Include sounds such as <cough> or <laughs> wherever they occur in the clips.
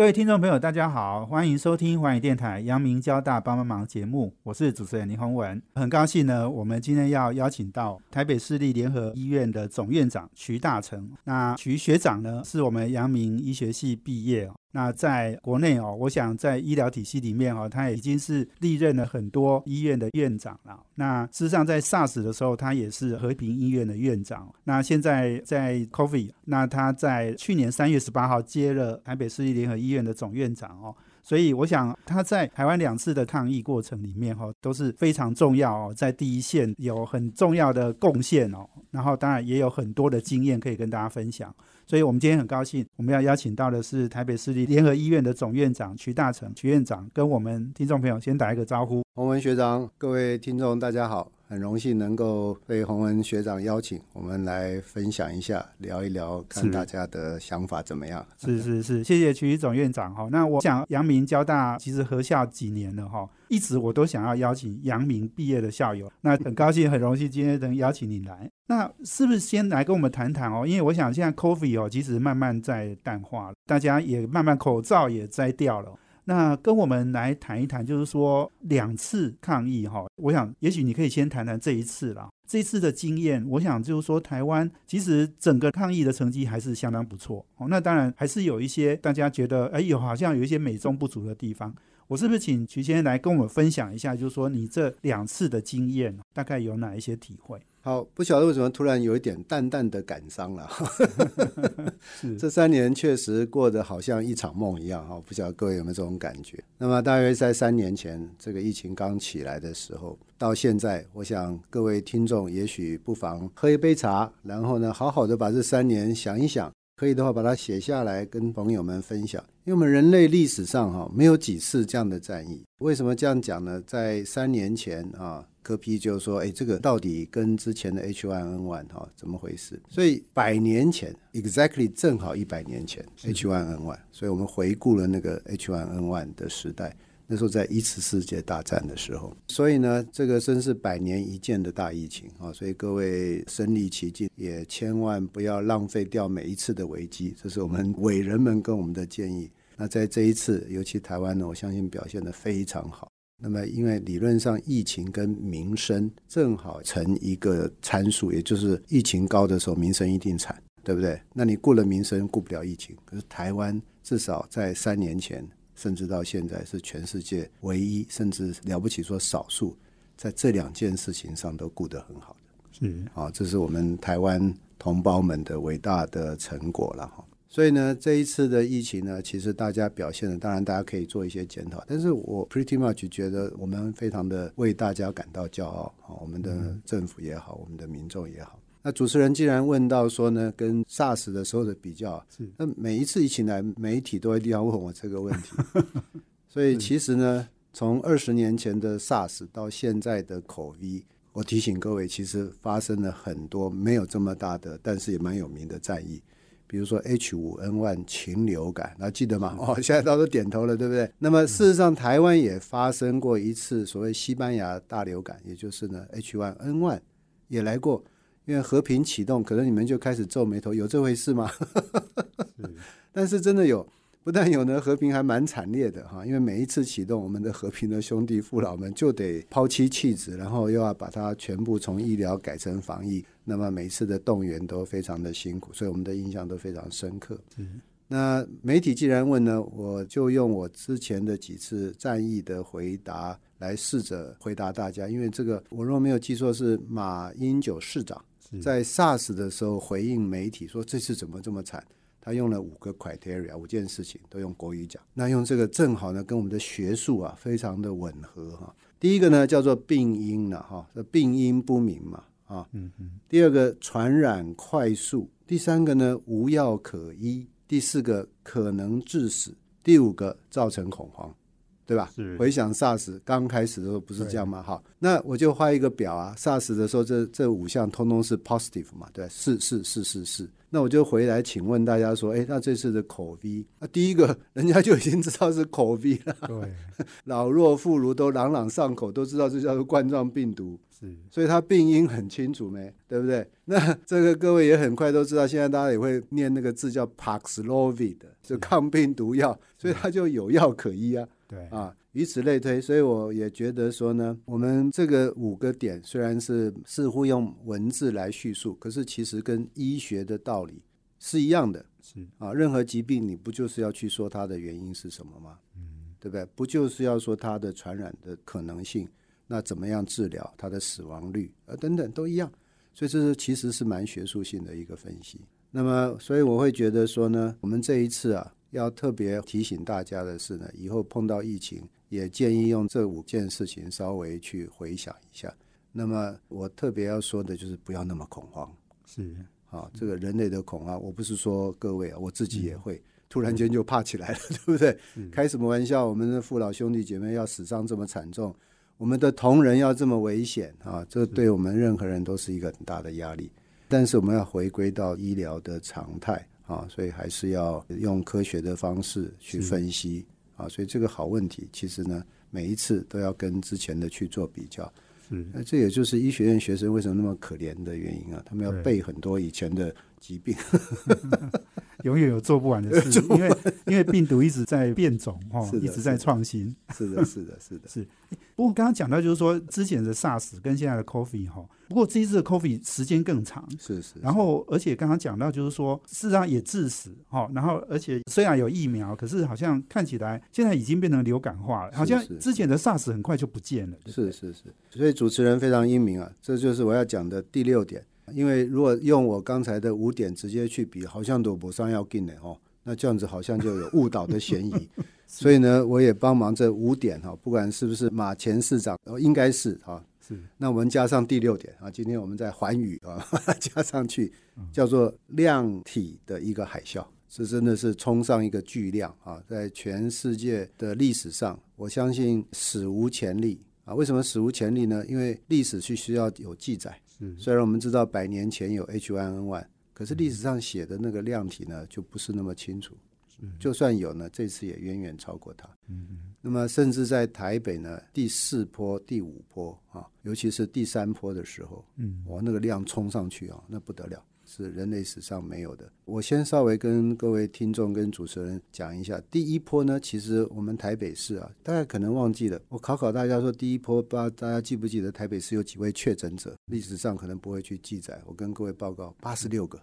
各位听众朋友，大家好，欢迎收听华语电台阳明交大帮帮忙节目，我是主持人林宏文。很高兴呢，我们今天要邀请到台北市立联合医院的总院长徐大成。那徐学长呢，是我们阳明医学系毕业。那在国内哦，我想在医疗体系里面哦，他已经是历任了很多医院的院长了。那事实上，在 SARS 的时候，他也是和平医院的院长。那现在在 COVID，那他在去年三月十八号接了台北市立联合医院的总院长哦。所以我想他在台湾两次的抗疫过程里面哈，都是非常重要哦，在第一线有很重要的贡献哦。然后当然也有很多的经验可以跟大家分享。所以，我们今天很高兴，我们要邀请到的是台北市立联合医院的总院长徐大成，徐院长跟我们听众朋友先打一个招呼。洪文学长，各位听众，大家好。很荣幸能够被洪文学长邀请，我们来分享一下，聊一聊，看大家的想法怎么样？是是是，谢谢徐总院长哈。那我想，阳明交大其实合校几年了哈，一直我都想要邀请阳明毕业的校友。那很高兴，很荣幸今天能邀请你来。那是不是先来跟我们谈谈哦？因为我想现在 COVID 哦，其实慢慢在淡化，大家也慢慢口罩也摘掉了。那跟我们来谈一谈，就是说两次抗议哈，我想也许你可以先谈谈这一次啦。这一次的经验，我想就是说台湾其实整个抗疫的成绩还是相当不错哦。那当然还是有一些大家觉得哎有好像有一些美中不足的地方。我是不是请徐先生来跟我们分享一下，就是说你这两次的经验大概有哪一些体会？好，不晓得为什么突然有一点淡淡的感伤了。<laughs> 这三年确实过得好像一场梦一样哈，不晓得各位有没有这种感觉？那么大约在三年前，这个疫情刚起来的时候，到现在，我想各位听众也许不妨喝一杯茶，然后呢，好好的把这三年想一想，可以的话把它写下来，跟朋友们分享。因为我们人类历史上哈没有几次这样的战役，为什么这样讲呢？在三年前啊。科批就说，哎，这个到底跟之前的 H1N1 哈怎么回事？所以百年前，exactly 正好一百年前，H1N1，所以我们回顾了那个 H1N1 的时代，那时候在一次世界大战的时候，所以呢，这个真是百年一见的大疫情啊！所以各位身历其境，也千万不要浪费掉每一次的危机，这是我们伟人们跟我们的建议。那在这一次，尤其台湾呢，我相信表现的非常好。那么，因为理论上疫情跟民生正好成一个参数，也就是疫情高的时候，民生一定惨，对不对？那你顾了民生，顾不了疫情。可是台湾至少在三年前，甚至到现在，是全世界唯一，甚至了不起说少数，在这两件事情上都顾得很好的。是啊，这是我们台湾同胞们的伟大的成果了哈。所以呢，这一次的疫情呢，其实大家表现的，当然大家可以做一些检讨。但是我 pretty much 觉得我们非常的为大家感到骄傲啊，我们的政府也好，我们的民众也好。那主持人既然问到说呢，跟 SARS 的时候的比较，是那每一次疫情来，媒体都会要问我这个问题。<laughs> 所以其实呢，从二十年前的 SARS 到现在的口 V，我提醒各位，其实发生了很多没有这么大的，但是也蛮有名的战役。比如说 H5N1 禽流感，那记得吗？哦，现在大家都点头了，对不对？那么事实上，台湾也发生过一次所谓西班牙大流感，也就是呢 H1N1 也来过。因为和平启动，可能你们就开始皱眉头，有这回事吗？<laughs> 但是真的有。不但有呢，和平还蛮惨烈的哈，因为每一次启动，我们的和平的兄弟父老们就得抛妻弃子，然后又要把它全部从医疗改成防疫，那么每次的动员都非常的辛苦，所以我们的印象都非常深刻。那媒体既然问呢，我就用我之前的几次战役的回答来试着回答大家，因为这个我若没有记错，是马英九市长在 SARS 的时候回应媒体说，这次怎么这么惨？他用了五个 criteria，五件事情都用国语讲。那用这个正好呢，跟我们的学术啊非常的吻合哈。第一个呢叫做病因了哈，病因不明嘛啊。嗯嗯。第二个传染快速，第三个呢无药可医，第四个可能致死，第五个造成恐慌。对吧？回想 SARS 刚开始的时候不是这样吗？好，那我就画一个表啊，SARS 的时候这这五项通通是 positive 嘛，对，是是是是是。那我就回来请问大家说，哎，那这次的口 V，那第一个 <laughs> 人家就已经知道是口 V 了，对，<laughs> 老弱妇孺都朗朗上口，都知道这叫做冠状病毒，是，所以它病因很清楚没，对不对？那这个各位也很快都知道，现在大家也会念那个字叫 Paxlovid，就抗病毒药，所以它就有药可医啊。对啊，以此类推，所以我也觉得说呢，我们这个五个点虽然是似乎用文字来叙述，可是其实跟医学的道理是一样的。是啊，任何疾病你不就是要去说它的原因是什么吗？嗯，对不对？不就是要说它的传染的可能性？那怎么样治疗它的死亡率啊？等等都一样。所以这是其实是蛮学术性的一个分析。那么，所以我会觉得说呢，我们这一次啊。要特别提醒大家的是呢，以后碰到疫情，也建议用这五件事情稍微去回想一下。那么我特别要说的就是不要那么恐慌。是啊，这个人类的恐慌，我不是说各位啊，我自己也会突然间就怕起来了，对不对？开什么玩笑？我们的父老兄弟姐妹要死伤这么惨重，我们的同仁要这么危险啊，这对我们任何人都是一个很大的压力。但是我们要回归到医疗的常态。啊，所以还是要用科学的方式去分析啊，所以这个好问题，其实呢，每一次都要跟之前的去做比较。是，那这也就是医学院学生为什么那么可怜的原因啊，他们要背很多以前的疾病。<laughs> 永远有做不完的事，<laughs> 因为因为病毒一直在变种哈，一直在创新。是的，<laughs> 是的，是的，是。不过刚刚讲到就是说，之前的 SARS 跟现在的 COVID 哈，不过这一次的 COVID 时间更长，是是。然后而且刚刚讲到就是说，事实上也致死哈，然后而且虽然有疫苗，可是好像看起来现在已经变成流感化了，好像之前的 SARS 很快就不见了。是是是。所以主持人非常英明啊，这就是我要讲的第六点。因为如果用我刚才的五点直接去比，好像都不上要进的哦，那这样子好像就有误导的嫌疑。<laughs> 所以呢，我也帮忙这五点哈，不管是不是马前市长，应该是哈。是。那我们加上第六点啊，今天我们在环宇啊 <laughs> 加上去，叫做量体的一个海啸，这真的是冲上一个巨量啊，在全世界的历史上，我相信史无前例啊。为什么史无前例呢？因为历史是需要有记载。虽然我们知道百年前有 H1N1，可是历史上写的那个量体呢，就不是那么清楚。就算有呢，这次也远远超过它。嗯那么甚至在台北呢，第四波、第五波啊，尤其是第三波的时候，嗯，哇，那个量冲上去啊，那不得了。是人类史上没有的。我先稍微跟各位听众跟主持人讲一下，第一波呢，其实我们台北市啊，大家可能忘记了。我考考大家说，第一波不知道大家记不记得台北市有几位确诊者？历史上可能不会去记载。我跟各位报告，八十六个。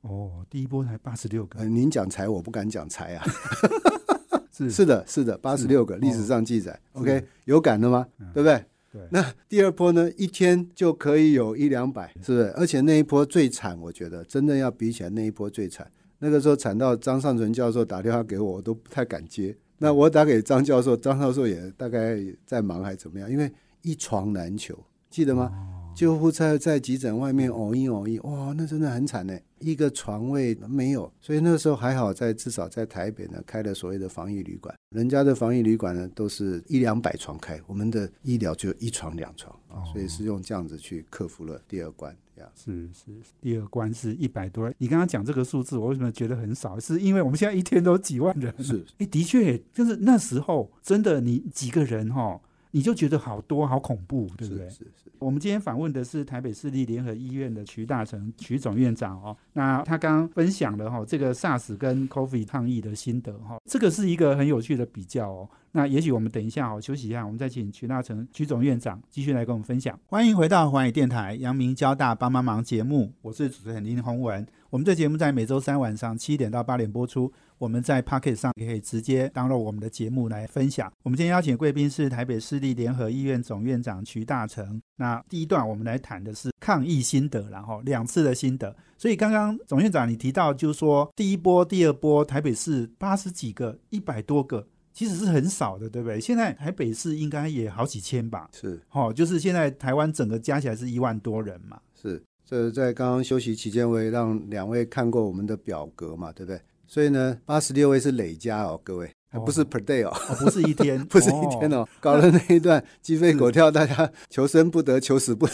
哦，第一波才八十六个。您讲财，我不敢讲财啊。<laughs> 是 <laughs> 是的，是的，八十六个，历史上记载。OK，有感了吗？对不对？对，那第二波呢？一天就可以有一两百，是不是？而且那一波最惨，我觉得真的要比起来，那一波最惨。那个时候惨到张尚存教授打电话给我，我都不太敢接。那我打给张教授，张教授也大概在忙还怎么样？因为一床难求，记得吗？救护车在急诊外面哦一哦一，哇，那真的很惨呢，一个床位没有。所以那个时候还好，在至少在台北呢开了所谓的防疫旅馆。人家的防疫旅馆呢都是一两百床开，我们的医疗就一床两床啊，所以是用这样子去克服了第二关。是是，第二关是一百多人。你刚刚讲这个数字，我为什么觉得很少？是因为我们现在一天都几万人。是，哎，的确，就是那时候真的，你几个人哈。你就觉得好多好恐怖，对不对？是是。我们今天访问的是台北市立联合医院的徐大成徐总院长哦。那他刚刚分享了哈这个 SARS 跟 COVID 抗疫的心得哈，这个是一个很有趣的比较哦。那也许我们等一下哦休息一下，我们再请徐大成徐总院长继续来跟我们分享。欢迎回到环宇电台阳明交大帮帮忙节目，我是主持人林宏文。我们这节目在每周三晚上七点到八点播出。我们在 Pocket 上也可以直接登入我们的节目来分享。我们今天邀请贵宾是台北市立联合医院总院长徐大成。那第一段我们来谈的是抗疫心得，然后两次的心得。所以刚刚总院长你提到，就是说第一波、第二波台北市八十几个、一百多个，其实是很少的，对不对？现在台北市应该也好几千吧？是，哦，就是现在台湾整个加起来是一万多人嘛？是。这在刚刚休息期间，我也让两位看过我们的表格嘛，对不对？所以呢，八十六位是累加哦，各位还不是 per day 哦，不是一天，<laughs> 不是一天哦，搞了那一段鸡飞狗跳，大家求生不得，求死不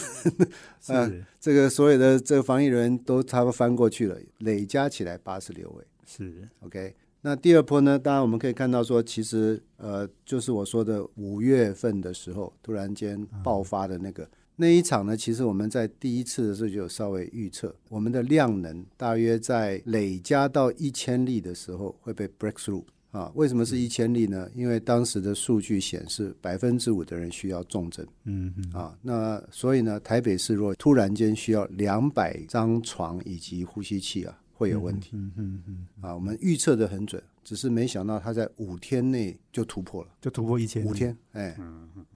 能，是这个所有的这个防疫人员都差不多翻过去了，累加起来八十六位，是 OK。那第二波呢？当然我们可以看到说，其实呃，就是我说的五月份的时候，突然间爆发的那个那一场呢，其实我们在第一次的时候就有稍微预测，我们的量能大约在累加到一千例的时候会被 break through 啊。为什么是一千例呢？因为当时的数据显示百分之五的人需要重症，嗯嗯啊，那所以呢，台北市若突然间需要两百张床以及呼吸器啊。会有问题，嗯嗯嗯啊，我们预测的很准，只是没想到它在五天内就突破了，就突破一千五天，哎，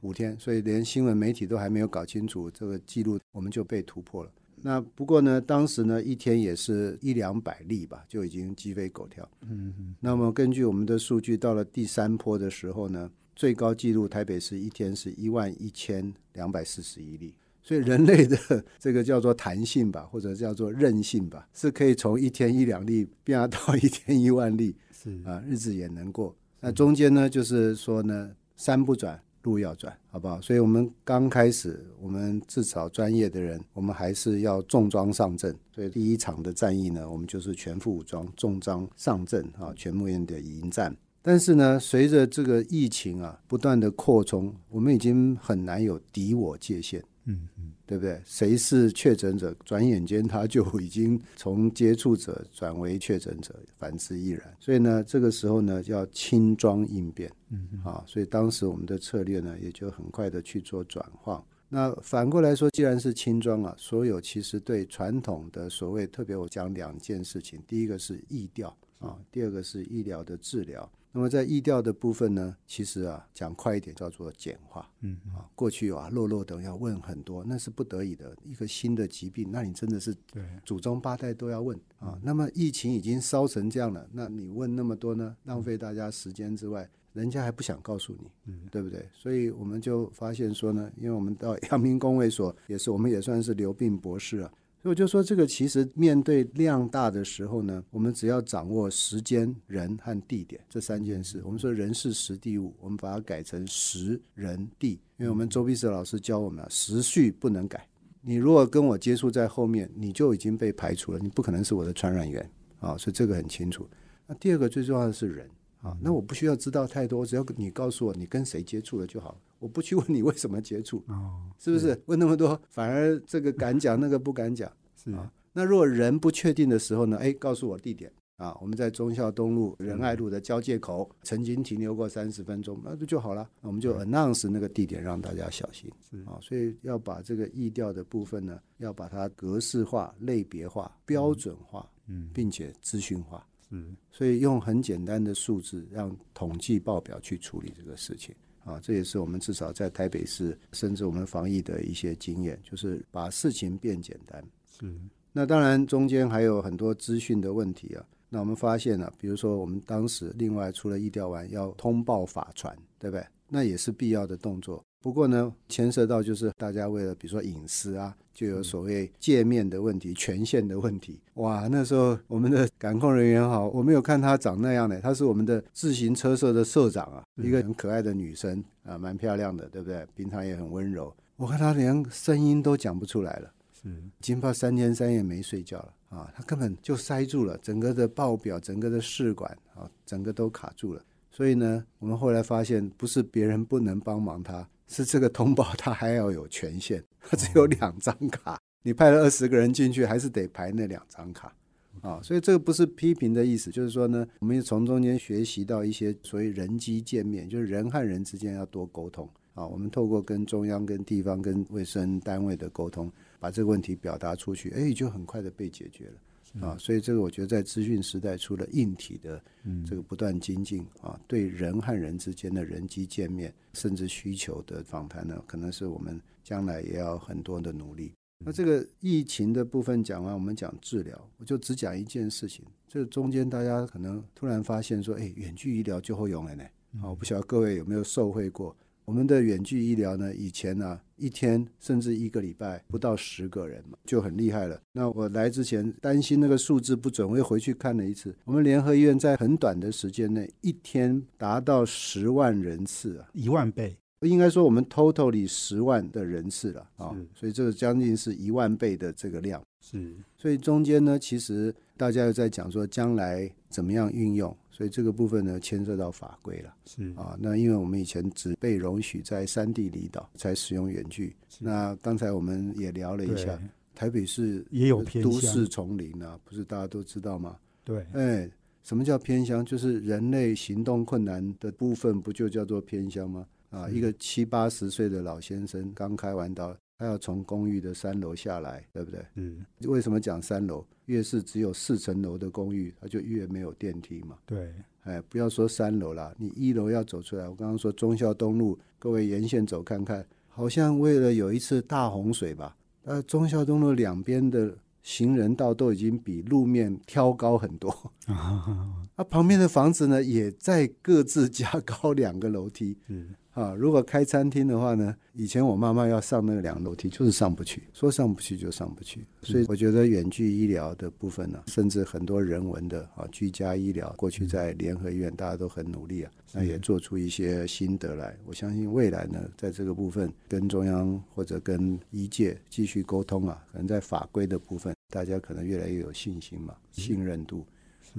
五天，所以连新闻媒体都还没有搞清楚这个记录，我们就被突破了。那不过呢，当时呢一天也是一两百例吧，就已经鸡飞狗跳。嗯嗯。那么根据我们的数据，到了第三波的时候呢，最高纪录台北市一天是一万一千两百四十一例。所以人类的 <laughs> 这个叫做弹性吧，或者叫做韧性吧，是可以从一天一两例变到 <laughs> 一天一万例，是啊，日子也能过。那中间呢，就是说呢，山不转路要转，好不好？所以我们刚开始，我们至少专业的人，我们还是要重装上阵。所以第一场的战役呢，我们就是全副武装，重装上阵啊，全木院的迎战。但是呢，随着这个疫情啊不断的扩充，我们已经很难有敌我界限。嗯嗯，对不对？谁是确诊者，转眼间他就已经从接触者转为确诊者，反之亦然。所以呢，这个时候呢，要轻装应变，嗯啊，所以当时我们的策略呢，也就很快的去做转换。那反过来说，既然是轻装啊，所有其实对传统的所谓，特别我讲两件事情，第一个是疫调啊，第二个是医疗的治疗。那么在疫调的部分呢，其实啊讲快一点叫做简化，嗯啊，过去啊落落等要问很多，那是不得已的一个新的疾病，那你真的是对祖宗八代都要问啊。那么疫情已经烧成这样了，那你问那么多呢，浪费大家时间之外，人家还不想告诉你，嗯，对不对？所以我们就发现说呢，因为我们到阳明公卫所也是，我们也算是流病博士啊。所以我就说，这个其实面对量大的时候呢，我们只要掌握时间、人和地点这三件事。我们说人是时地物，我们把它改成时人地，因为我们周碧石老师教我们啊，时序不能改。你如果跟我接触在后面，你就已经被排除了，你不可能是我的传染源啊。所以这个很清楚。那第二个最重要的是人啊，那我不需要知道太多，只要你告诉我你跟谁接触了就好，我不去问你为什么接触。哦。是不是问那么多，反而这个敢讲，那个不敢讲？<laughs> 是啊。那如果人不确定的时候呢？哎，告诉我地点啊，我们在忠孝东路仁爱路的交界口曾经停留过三十分钟，那不就好了？我们就 announce 那个地点，让大家小心。是啊，所以要把这个意调的部分呢，要把它格式化、类别化、标准化，嗯，并且资讯化。是，所以用很简单的数字，让统计报表去处理这个事情。啊，这也是我们至少在台北市，甚至我们防疫的一些经验，就是把事情变简单。是，那当然中间还有很多资讯的问题啊。那我们发现了，比如说我们当时另外除了疫调完要通报法传，对不对？那也是必要的动作。不过呢，牵涉到就是大家为了比如说隐私啊，就有所谓界面的问题、权限的问题。哇，那时候我们的感控人员好，我没有看他长那样的，他是我们的自行车社的社长啊，一个很可爱的女生啊，蛮漂亮的，对不对？平常也很温柔。我看她连声音都讲不出来了，是，已经怕三天三夜没睡觉了啊！她根本就塞住了，整个的报表、整个的试管啊，整个都卡住了。所以呢，我们后来发现，不是别人不能帮忙他。是这个通报，他还要有权限，他只有两张卡，你派了二十个人进去，还是得排那两张卡啊。所以这个不是批评的意思，就是说呢，我们从中间学习到一些所谓人机见面，就是人和人之间要多沟通啊。我们透过跟中央、跟地方、跟卫生单位的沟通，把这个问题表达出去，哎，就很快的被解决了。啊，所以这个我觉得在资讯时代，除了硬体的这个不断精进啊，对人和人之间的人机见面，甚至需求的访谈呢，可能是我们将来也要很多的努力。那这个疫情的部分讲完，我们讲治疗，我就只讲一件事情。这中间大家可能突然发现说，哎，远距医疗就会用了呢。啊，我不晓得各位有没有受惠过。我们的远距医疗呢，以前呢一天甚至一个礼拜不到十个人嘛，就很厉害了。那我来之前担心那个数字不准，我又回去看了一次。我们联合医院在很短的时间内，一天达到十万人次啊，一万倍。应该说我们 totally 十万的人次了啊，所以这个将近是一万倍的这个量。是，所以中间呢，其实大家又在讲说将来怎么样运用。所以这个部分呢，牵涉到法规了。是啊，那因为我们以前只被容许在山地离岛才使用远距。那刚才我们也聊了一下，台北市也有都市丛林啊，不是大家都知道吗？对，哎，什么叫偏乡？就是人类行动困难的部分，不就叫做偏乡吗？啊，一个七八十岁的老先生刚开完刀。他要从公寓的三楼下来，对不对？嗯。为什么讲三楼？越是只有四层楼的公寓，它就越没有电梯嘛。对。哎，不要说三楼啦，你一楼要走出来。我刚刚说忠孝东路，各位沿线走看看，好像为了有一次大洪水吧，呃，忠孝东路两边的行人道都已经比路面挑高很多。啊。啊，旁边的房子呢，也在各自加高两个楼梯。嗯。啊，如果开餐厅的话呢？以前我妈妈要上那个两楼梯，就是上不去，说上不去就上不去。所以我觉得远距医疗的部分呢，甚至很多人文的啊，居家医疗，过去在联合医院大家都很努力啊，那也做出一些心得来。我相信未来呢，在这个部分跟中央或者跟医界继续沟通啊，可能在法规的部分，大家可能越来越有信心嘛，信任度。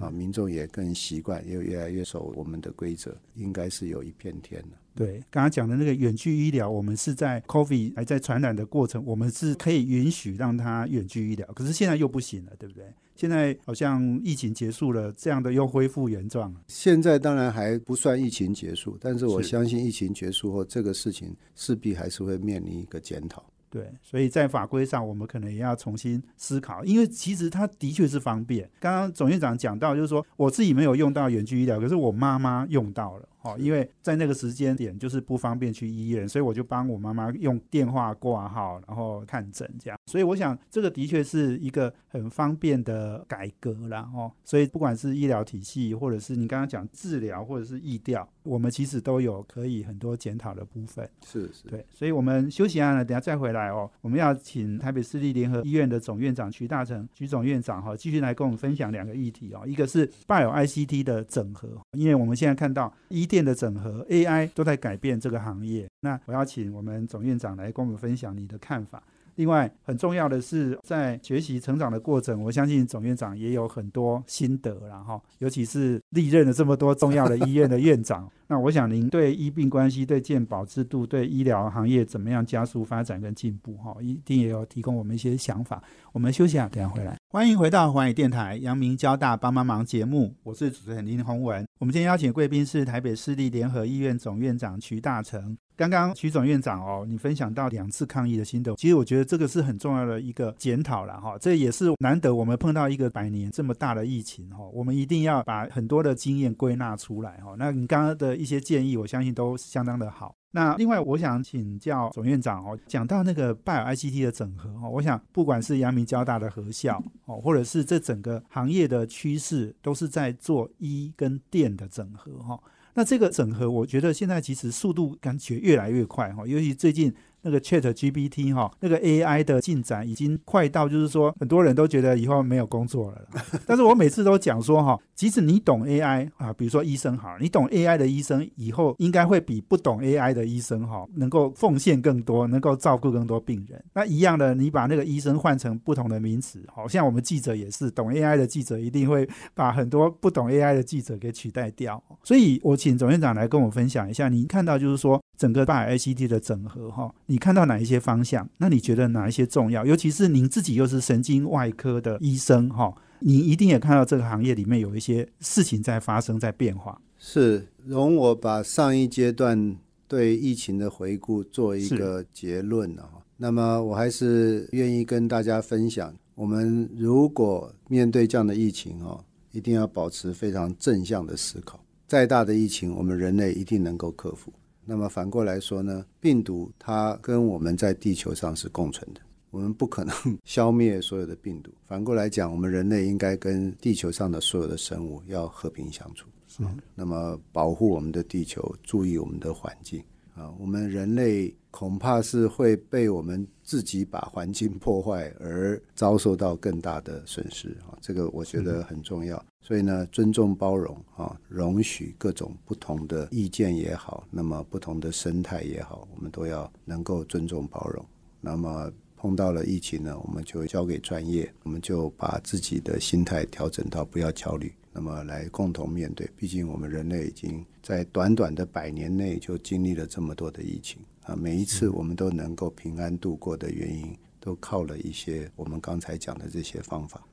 啊，民众也更习惯，也越来越守我们的规则，应该是有一片天了。对，刚刚讲的那个远距医疗，我们是在 COVID 还在传染的过程，我们是可以允许让它远距医疗，可是现在又不行了，对不对？现在好像疫情结束了，这样的又恢复原状。现在当然还不算疫情结束，但是我相信疫情结束后，这个事情势必还是会面临一个检讨。对，所以在法规上，我们可能也要重新思考，因为其实它的确是方便。刚刚总院长讲到，就是说我自己没有用到远距医疗，可是我妈妈用到了。哦，因为在那个时间点就是不方便去医院，所以我就帮我妈妈用电话挂号，然后看诊这样。所以我想这个的确是一个很方便的改革啦。哦。所以不管是医疗体系，或者是你刚刚讲治疗，或者是疫调，我们其实都有可以很多检讨的部分。是是，对。所以我们休息下呢，等下再回来哦。我们要请台北市立联合医院的总院长徐大成徐总院长哈，继续来跟我们分享两个议题哦。一个是 Bio ICT 的整合，因为我们现在看到医电的整合 AI 都在改变这个行业，那我要请我们总院长来跟我们分享你的看法。另外，很重要的是在学习成长的过程，我相信总院长也有很多心得然后尤其是历任了这么多重要的医院的院长。<laughs> 那我想您对医病关系、对健保制度、对医疗行业怎么样加速发展跟进步，哈，一定也有提供我们一些想法。我们休息下，等下回来。欢迎回到华语电台阳明交大帮帮忙节目，我是主持人林宏文。我们今天邀请贵宾是台北市立联合医院总院长徐大成。刚刚徐总院长哦，你分享到两次抗疫的心得，其实我觉得这个是很重要的一个检讨了哈。这也是难得我们碰到一个百年这么大的疫情哈，我们一定要把很多的经验归纳出来哈。那你刚刚的一些建议，我相信都相当的好。那另外，我想请教总院长哦，讲到那个拜耳 ICT 的整合哦，我想不管是阳明交大的合校哦，或者是这整个行业的趋势，都是在做医跟电的整合哈。那这个整合，我觉得现在其实速度感觉越来越快哈，尤其最近。那个 Chat GPT 哈，那个 AI 的进展已经快到，就是说很多人都觉得以后没有工作了。<laughs> 但是我每次都讲说哈，即使你懂 AI 啊，比如说医生好，你懂 AI 的医生以后应该会比不懂 AI 的医生哈，能够奉献更多，能够照顾更多病人。那一样的，你把那个医生换成不同的名词，好像我们记者也是，懂 AI 的记者一定会把很多不懂 AI 的记者给取代掉。所以我请总院长来跟我分享一下，您看到就是说。整个大 ICT 的整合哈，你看到哪一些方向？那你觉得哪一些重要？尤其是您自己又是神经外科的医生哈，你一定也看到这个行业里面有一些事情在发生，在变化。是，容我把上一阶段对疫情的回顾做一个结论啊。那么我还是愿意跟大家分享，我们如果面对这样的疫情哦，一定要保持非常正向的思考。再大的疫情，我们人类一定能够克服。那么反过来说呢，病毒它跟我们在地球上是共存的，我们不可能 <laughs> 消灭所有的病毒。反过来讲，我们人类应该跟地球上的所有的生物要和平相处，是。那么保护我们的地球，注意我们的环境，啊，我们人类恐怕是会被我们自己把环境破坏而遭受到更大的损失啊，这个我觉得很重要。所以呢，尊重包容啊，容许各种不同的意见也好，那么不同的生态也好，我们都要能够尊重包容。那么碰到了疫情呢，我们就交给专业，我们就把自己的心态调整到不要焦虑。那么来共同面对，毕竟我们人类已经在短短的百年内就经历了这么多的疫情啊，每一次我们都能够平安度过的原因，都靠了一些我们刚才讲的这些方法。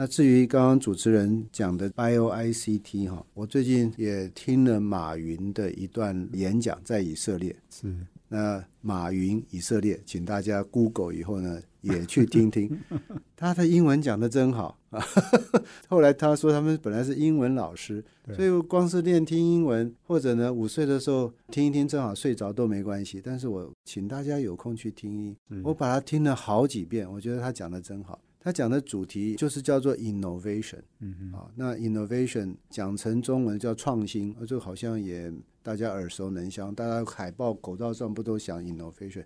那至于刚刚主持人讲的 Bio ICT 哈，我最近也听了马云的一段演讲，在以色列是。那马云以色列，请大家 Google 以后呢，也去听听，<laughs> 他的英文讲的真好啊。<laughs> 后来他说他们本来是英文老师，所以光是练听英文，或者呢午睡的时候听一听，正好睡着都没关系。但是我请大家有空去听，我把它听了好几遍，我觉得他讲的真好。他讲的主题就是叫做 innovation，嗯嗯，啊，那 innovation 讲成中文叫创新，这个好像也大家耳熟能详，大家海报口罩上不都想 innovation？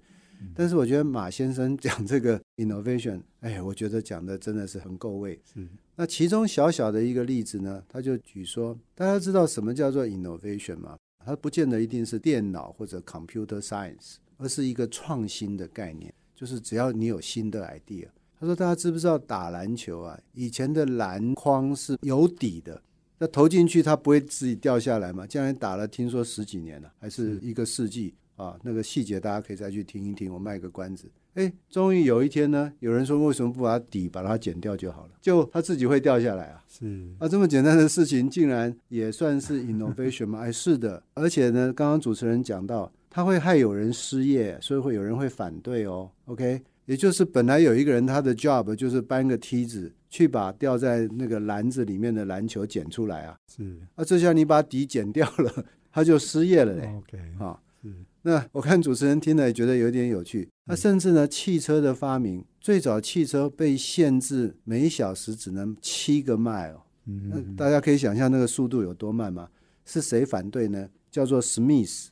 但是我觉得马先生讲这个 innovation，哎，我觉得讲的真的是很够味。嗯，那其中小小的一个例子呢，他就举说，大家知道什么叫做 innovation 吗？它不见得一定是电脑或者 computer science，而是一个创新的概念，就是只要你有新的 idea。他说：“大家知不知道打篮球啊？以前的篮筐是有底的，那投进去它不会自己掉下来嘛？竟然打了，听说十几年了，还是一个世纪啊！那个细节大家可以再去听一听。我卖个关子。哎，终于有一天呢，有人说为什么不把底把它剪掉就好了？就它自己会掉下来啊？是啊，这么简单的事情竟然也算是 <laughs> innovation 吗？哎，是的。而且呢，刚刚主持人讲到，它会害有人失业，所以会有人会反对哦。OK。”也就是本来有一个人，他的 job 就是搬个梯子去把掉在那个篮子里面的篮球捡出来啊。是啊，这下你把底剪掉了，<laughs> 他就失业了嘞。OK，啊，是。那我看主持人听了也觉得有点有趣。那甚至呢，汽车的发明，最早汽车被限制每小时只能七个 mile。嗯，那大家可以想象那个速度有多慢吗？是谁反对呢？叫做 Smith。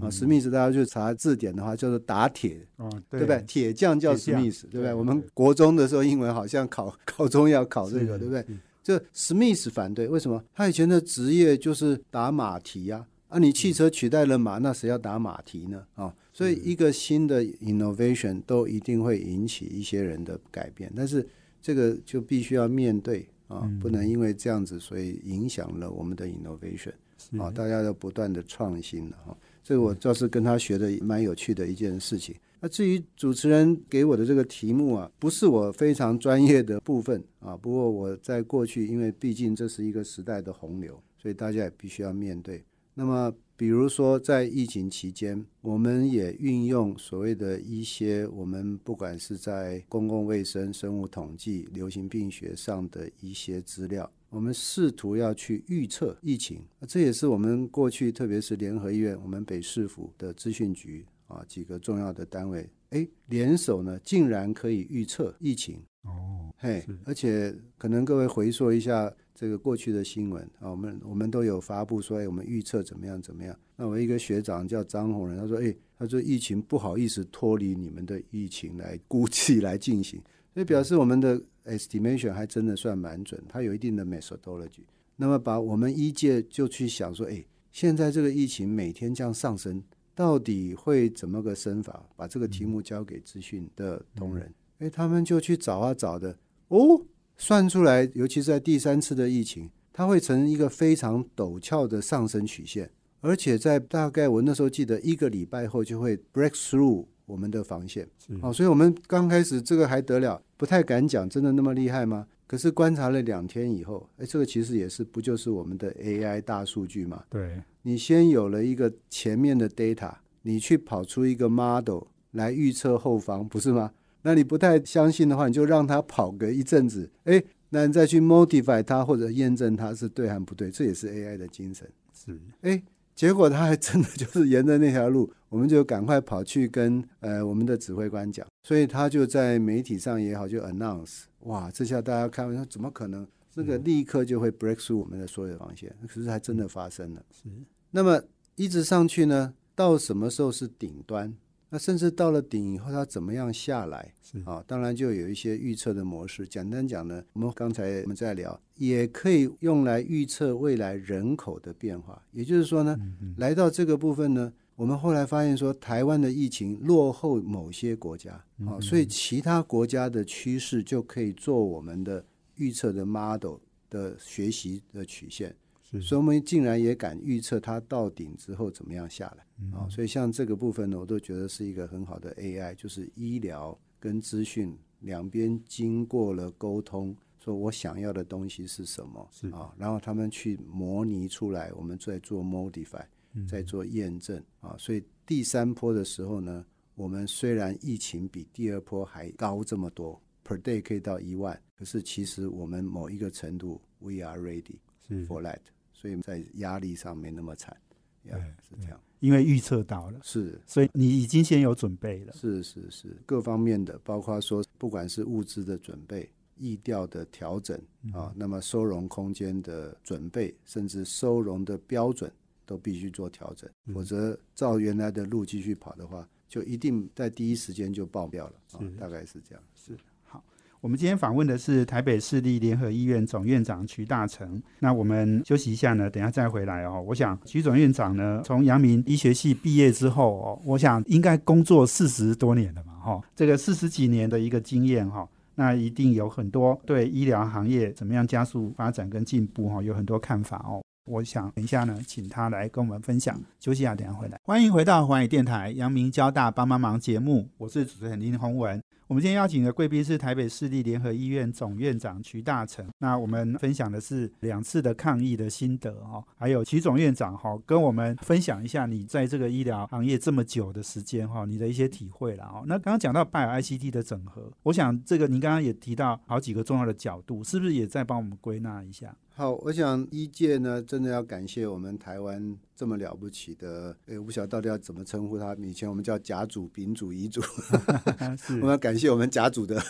啊，史密斯，大家去查字典的话，叫做打铁，对不对？铁匠叫史密斯，对不对？我们国中的时候，英文好像考 <laughs> 高中要考这个，对不对？这史密斯反对，为什么？他以前的职业就是打马蹄呀，啊，你汽车取代了马，那谁要打马蹄呢？啊，所以一个新的 innovation 都一定会引起一些人的改变，但是这个就必须要面对啊，不能因为这样子，所以影响了我们的 innovation 啊，大家要不断的创新了哈。这个我倒是跟他学的蛮有趣的一件事情。那至于主持人给我的这个题目啊，不是我非常专业的部分啊。不过我在过去，因为毕竟这是一个时代的洪流，所以大家也必须要面对。那么，比如说在疫情期间，我们也运用所谓的一些我们不管是在公共卫生、生物统计、流行病学上的一些资料。我们试图要去预测疫情，这也是我们过去，特别是联合医院、我们北市府的资讯局啊几个重要的单位，哎，联手呢，竟然可以预测疫情哦，嘿，而且可能各位回溯一下这个过去的新闻啊，我们我们都有发布说，哎，我们预测怎么样怎么样。那我一个学长叫张宏仁，他说，哎，他说疫情不好意思脱离你们的疫情来估计来进行。所以表示我们的 estimation 还真的算蛮准，它有一定的 methodology。那么把我们一届就去想说，哎，现在这个疫情每天这样上升，到底会怎么个升法？把这个题目交给资讯的同仁，哎，他们就去找啊找的，哦，算出来，尤其是在第三次的疫情，它会成一个非常陡峭的上升曲线，而且在大概我那时候记得一个礼拜后就会 break through。我们的防线，好，所以我们刚开始这个还得了，不太敢讲，真的那么厉害吗？可是观察了两天以后，哎，这个其实也是不就是我们的 AI 大数据嘛？对，你先有了一个前面的 data，你去跑出一个 model 来预测后方，不是吗？那你不太相信的话，你就让它跑个一阵子，哎，那你再去 modify 它或者验证它是对还不对，这也是 AI 的精神。是，哎。结果他还真的就是沿着那条路，我们就赶快跑去跟呃我们的指挥官讲，所以他就在媒体上也好就 announce，哇，这下大家看，说怎么可能？那个立刻就会 break through 我们的所有防线，可是还真的发生了。是。那么一直上去呢，到什么时候是顶端？那甚至到了顶以后，它怎么样下来？是啊，当然就有一些预测的模式。简单讲呢，我们刚才我们在聊，也可以用来预测未来人口的变化。也就是说呢，来到这个部分呢，我们后来发现说，台湾的疫情落后某些国家啊，所以其他国家的趋势就可以做我们的预测的 model 的学习的曲线。所以，我们竟然也敢预测它到顶之后怎么样下来啊！所以，像这个部分呢，我都觉得是一个很好的 AI，就是医疗跟资讯两边经过了沟通，说我想要的东西是什么啊，然后他们去模拟出来，我们再做 modify，在做验证啊。所以，第三波的时候呢，我们虽然疫情比第二波还高这么多，per day 可以到一万，可是其实我们某一个程度，we are ready for that。所以在压力上没那么惨，对，是这样。因为预测到了，是，所以你已经先有准备了。是是是，各方面的，包括说，不管是物资的准备、意调的调整啊，那么收容空间的准备，甚至收容的标准，都必须做调整。否则，照原来的路继续跑的话，就一定在第一时间就爆掉了。啊，大概是这样。是。我们今天访问的是台北市立联合医院总院长徐大成。那我们休息一下呢，等下再回来哦。我想徐总院长呢，从阳明医学系毕业之后哦，我想应该工作四十多年了嘛，哈，这个四十几年的一个经验哈，那一定有很多对医疗行业怎么样加速发展跟进步哈，有很多看法哦。我想等一下呢，请他来跟我们分享。休息一下，等下回来。欢迎回到环宇电台阳明交大帮帮忙节目，我是主持人林宏文。我们今天邀请的贵宾是台北市立联合医院总院长徐大成。那我们分享的是两次的抗疫的心得哈，还有徐总院长哈，跟我们分享一下你在这个医疗行业这么久的时间哈，你的一些体会了哦。那刚刚讲到拜尔 ICT 的整合，我想这个您刚刚也提到好几个重要的角度，是不是也在帮我们归纳一下？好，我想医界呢，真的要感谢我们台湾这么了不起的，哎，我不晓得到底要怎么称呼他。以前我们叫甲组、丙组、乙组，<laughs> 我们要感谢我们甲组的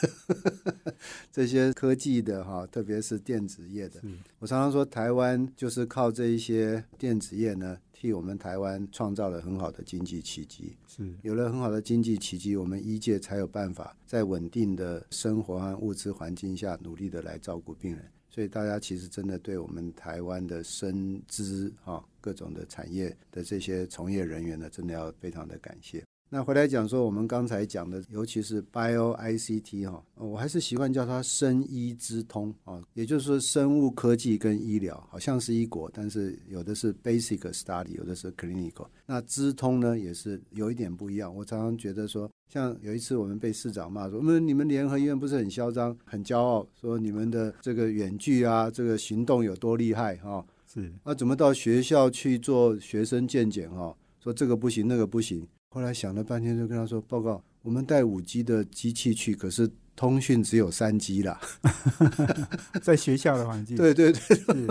<laughs> 这些科技的哈，特别是电子业的。我常常说，台湾就是靠这一些电子业呢，替我们台湾创造了很好的经济奇迹。是有了很好的经济奇迹，我们医界才有办法在稳定的生活和物资环境下，努力的来照顾病人。所以大家其实真的对我们台湾的生资啊，各种的产业的这些从业人员呢，真的要非常的感谢。那回来讲说，我们刚才讲的，尤其是 Bio ICT 哈，我还是习惯叫它生医之通啊，也就是说生物科技跟医疗好像是一国，但是有的是 Basic Study，有的是 Clinical。那之通呢，也是有一点不一样。我常常觉得说，像有一次我们被市长骂说，我们你们联合医院不是很嚣张、很骄傲，说你们的这个远距啊，这个行动有多厉害哈？是，那怎么到学校去做学生健检哈？说这个不行，那个不行。后来想了半天，就跟他说：“报告，我们带五 G 的机器去，可是通讯只有三 G 啦，<laughs> <laughs> 在学校的环境。”对对对，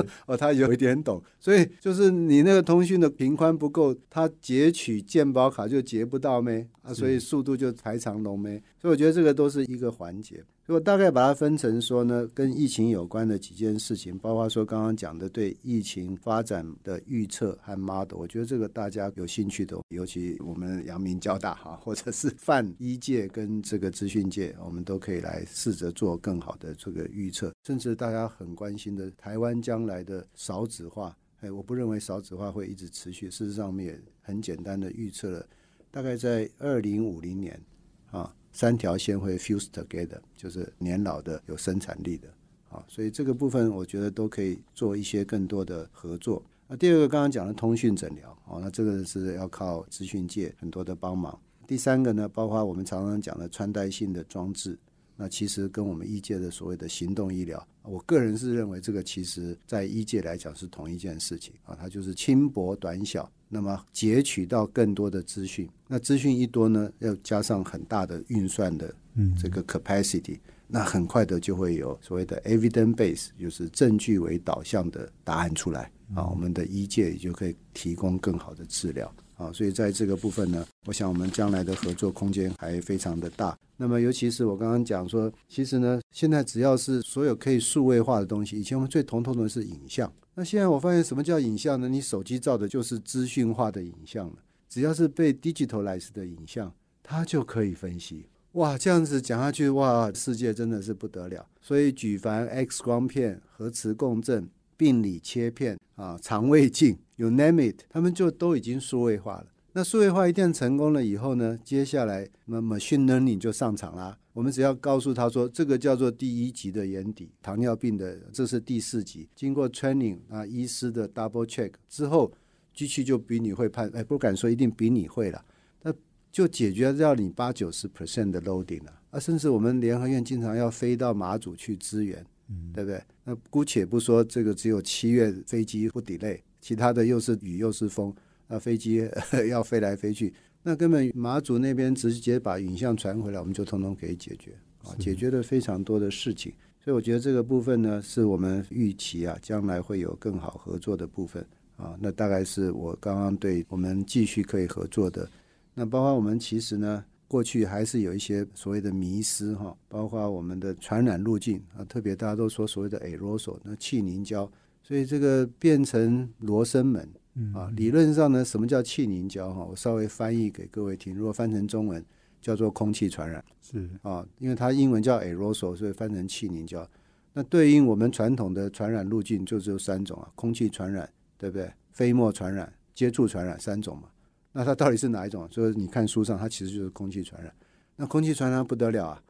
<laughs> 哦，他有一点懂，所以就是你那个通讯的频宽不够，他截取健保卡就截不到没啊，所以速度就排长龙没。所以我觉得这个都是一个环节。所以我大概把它分成说呢，跟疫情有关的几件事情，包括说刚刚讲的对疫情发展的预测和 model，我觉得这个大家有兴趣的，尤其我们阳明交大哈，或者是泛医界跟这个资讯界，我们都可以来试着做更好的这个预测，甚至大家很关心的台湾将来的少子化，哎，我不认为少子化会一直持续，事实上我们也很简单的预测了，大概在二零五零年啊。三条线会 fuse together，就是年老的、有生产力的，啊，所以这个部分我觉得都可以做一些更多的合作。那第二个刚刚讲的通讯诊疗，哦，那这个是要靠资讯界很多的帮忙。第三个呢，包括我们常常讲的穿戴性的装置，那其实跟我们医界的所谓的行动医疗，我个人是认为这个其实在医界来讲是同一件事情啊，它就是轻薄短小。那么截取到更多的资讯，那资讯一多呢，要加上很大的运算的这个 capacity，那很快的就会有所谓的 evidence base，就是证据为导向的答案出来。啊，我们的医界也就可以提供更好的治疗啊，所以在这个部分呢，我想我们将来的合作空间还非常的大。那么尤其是我刚刚讲说，其实呢，现在只要是所有可以数位化的东西，以前我们最头痛的是影像。那现在我发现什么叫影像呢？你手机照的就是资讯化的影像了。只要是被 digitalize 的影像，它就可以分析。哇，这样子讲下去，哇，世界真的是不得了。所以举凡 X 光片、核磁共振、病理切片啊、肠胃镜，you name it，他们就都已经数位化了。那数位化一旦成功了以后呢，接下来那 machine learning 就上场啦。我们只要告诉他说，这个叫做第一级的眼底糖尿病的，这是第四级。经过 training 啊，医师的 double check 之后，机器就比你会判，哎，不敢说一定比你会了。那就解决掉你八九十 percent 的 loading 了啊，甚至我们联合院经常要飞到马祖去支援，嗯，对不对？那姑且不说这个只有七月飞机不 delay，其他的又是雨又是风，那飞机 <laughs> 要飞来飞去，那根本马祖那边直接把影像传回来，我们就通通可以解决啊，解决了非常多的事情。所以我觉得这个部分呢，是我们预期啊，将来会有更好合作的部分啊。那大概是我刚刚对我们继续可以合作的。那包括我们其实呢，过去还是有一些所谓的迷失哈，包括我们的传染路径啊，特别大家都说所谓的 aerosol，那气凝胶，所以这个变成罗生门啊。理论上呢，什么叫气凝胶哈？我稍微翻译给各位听，如果翻成中文叫做空气传染，是啊，因为它英文叫 aerosol，所以翻成气凝胶。那对应我们传统的传染路径就只有三种啊，空气传染，对不对？飞沫传染、接触传染三种嘛。那它到底是哪一种？就是你看书上，它其实就是空气传染。那空气传染不得了啊！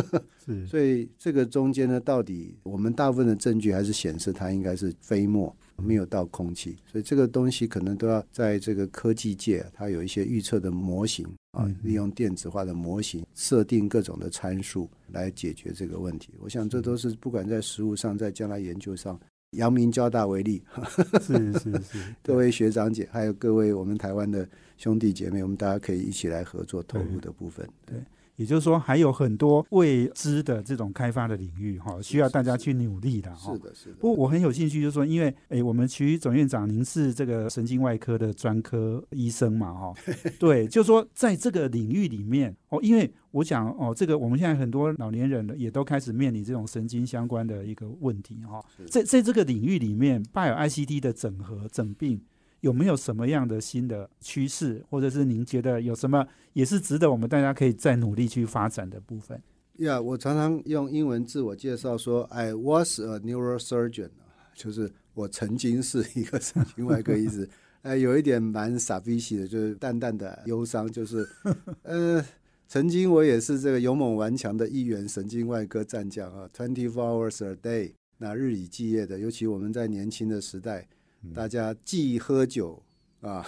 <laughs> 是，所以这个中间呢，到底我们大部分的证据还是显示它应该是飞沫，没有到空气。所以这个东西可能都要在这个科技界，它有一些预测的模型啊，利用电子化的模型设定各种的参数来解决这个问题。我想这都是不管在实物上，在将来研究上。阳明交大为例，<laughs> 是是是，各位学长姐，还有各位我们台湾的兄弟姐妹，我们大家可以一起来合作投入的部分，对。也就是说，还有很多未知的这种开发的领域，哈，需要大家去努力的，哈。是的，是的。不过我很有兴趣，就是说，因为，哎，我们徐总院长，您是这个神经外科的专科医生嘛，哈。<laughs> 对，就是说，在这个领域里面，哦，因为我想，哦，这个我们现在很多老年人也都开始面临这种神经相关的一个问题，哈。在在这个领域里面，拜尔 ICT 的整合整并。有没有什么样的新的趋势，或者是您觉得有什么也是值得我们大家可以再努力去发展的部分？呀，我常常用英文自我介绍说，I was a neurosurgeon，就是我曾经是一个神经外科医师。<laughs> 哎，有一点蛮傻逼气的，就是淡淡的忧伤，就是 <laughs> 呃，曾经我也是这个勇猛顽强的一员神经外科战将啊，twenty four hours a day，那日以继夜的，尤其我们在年轻的时代。大家既喝酒啊，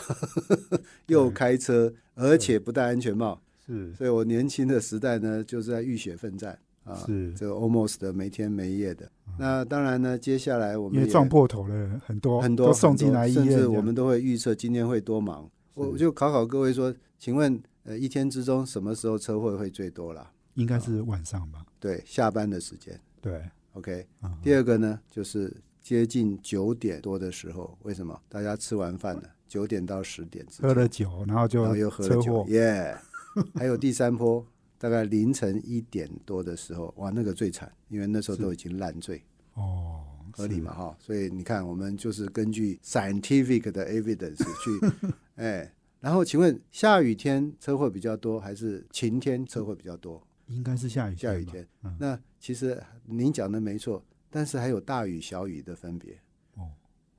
<laughs> 又开车，而且不戴安全帽，是。所以我年轻的时代呢，就是在浴血奋战啊，是这个 almost 的没天没夜的。那当然呢，接下来我们也撞破头了很多很多送进来医院，甚至我们都会预测今天会多忙。我就考考各位说，请问呃，一天之中什么时候车祸会最多了？应该是晚上吧？对，下班的时间。对，OK。第二个呢，就是。接近九点多的时候，为什么大家吃完饭了？九点到十点，喝了酒，然后就又喝了酒，耶！还有第三波，大概凌晨一点多的时候，哇，那个最惨，因为那时候都已经烂醉。哦，合理嘛？哈，所以你看，我们就是根据 scientific 的 evidence <laughs> 去，哎，然后请问，下雨天车祸比较多，还是晴天车祸比较多？应该是下雨下雨天。那其实您讲的没错。但是还有大雨小雨的分别。哦，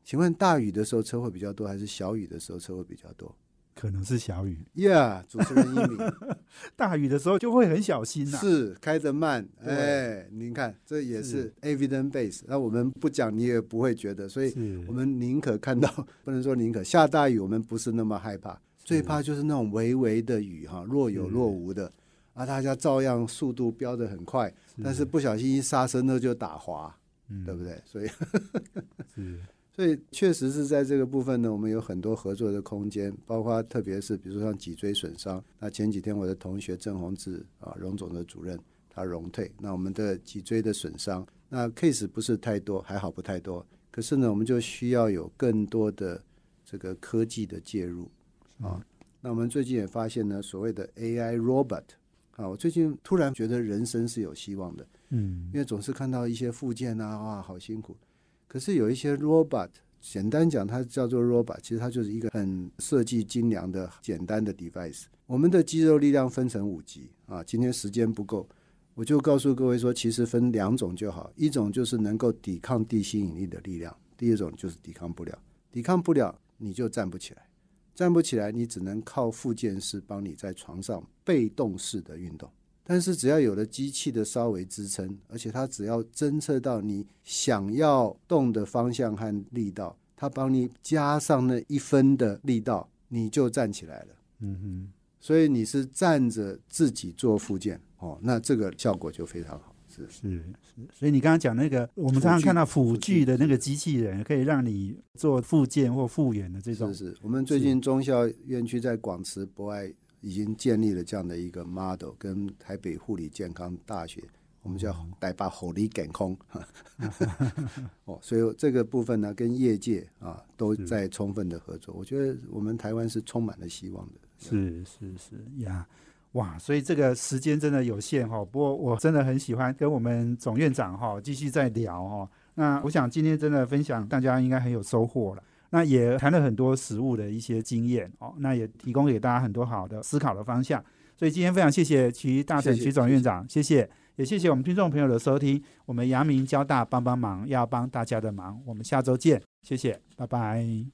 请问大雨的时候车会比较多，还是小雨的时候车会比较多？可能是小雨。Yeah，主持人一鸣，<laughs> 大雨的时候就会很小心呐，是开得慢。哎，您看这也是 evidence base。那我们不讲你也不会觉得，所以我们宁可看到，<laughs> 不能说宁可下大雨，我们不是那么害怕，最怕就是那种微微的雨哈，若有若无的，啊，大家照样速度飙得很快，但是不小心一刹车那就打滑。对不对？<laughs> 所以，<laughs> 所以确实是在这个部分呢，我们有很多合作的空间，包括特别是比如说像脊椎损伤。那前几天我的同学郑宏志啊，荣总的主任他荣退，那我们的脊椎的损伤，那 case 不是太多，还好不太多。可是呢，我们就需要有更多的这个科技的介入啊。那我们最近也发现呢，所谓的 AI robot 啊，我最近突然觉得人生是有希望的。嗯，因为总是看到一些附件啊，哇，好辛苦。可是有一些 robot 简单讲，它叫做 robot，其实它就是一个很设计精良的简单的 device。我们的肌肉力量分成五级啊，今天时间不够，我就告诉各位说，其实分两种就好，一种就是能够抵抗地心引力的力量，第二种就是抵抗不了，抵抗不了你就站不起来，站不起来你只能靠复健师帮你在床上被动式的运动。但是只要有了机器的稍微支撑，而且它只要侦测到你想要动的方向和力道，它帮你加上那一分的力道，你就站起来了。嗯哼，所以你是站着自己做复健哦，那这个效果就非常好。是是是，所以你刚刚讲那个，我们常常看到辅具的那个机器人，可以让你做复健或复原的这种。是是，我们最近中校院区在广慈博爱。已经建立了这样的一个 model，跟台北护理健康大学，我们叫台北护理健康，<laughs> 哦，所以这个部分呢，跟业界啊都在充分的合作。我觉得我们台湾是充满了希望的。是是是呀，哇！所以这个时间真的有限哈。不过我真的很喜欢跟我们总院长哈继续再聊哈。那我想今天真的分享，大家应该很有收获了。那也谈了很多实物的一些经验哦，那也提供给大家很多好的思考的方向。所以今天非常谢谢徐大成徐总院长，谢谢，也谢谢我们听众朋友的收听。我们阳明交大帮帮忙，要帮大家的忙。我们下周见，谢谢，拜拜。